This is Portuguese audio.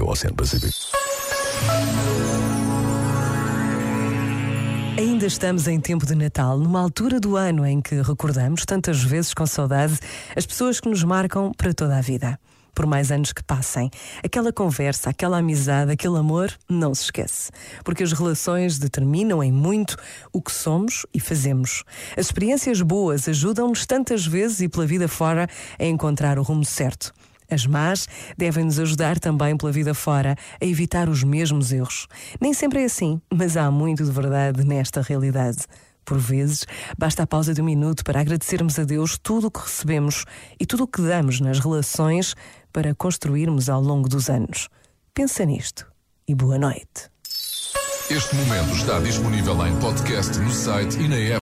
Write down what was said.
Oceano Pacífico. Ainda estamos em tempo de Natal, numa altura do ano em que recordamos tantas vezes com saudade as pessoas que nos marcam para toda a vida. Por mais anos que passem, aquela conversa, aquela amizade, aquele amor não se esquece. Porque as relações determinam em muito o que somos e fazemos. As experiências boas ajudam-nos tantas vezes e pela vida fora a encontrar o rumo certo. As más devem nos ajudar também pela vida fora a evitar os mesmos erros. Nem sempre é assim, mas há muito de verdade nesta realidade. Por vezes, basta a pausa de um minuto para agradecermos a Deus tudo o que recebemos e tudo o que damos nas relações para construirmos ao longo dos anos. Pensa nisto e boa noite. Este momento está disponível em podcast no site e na app.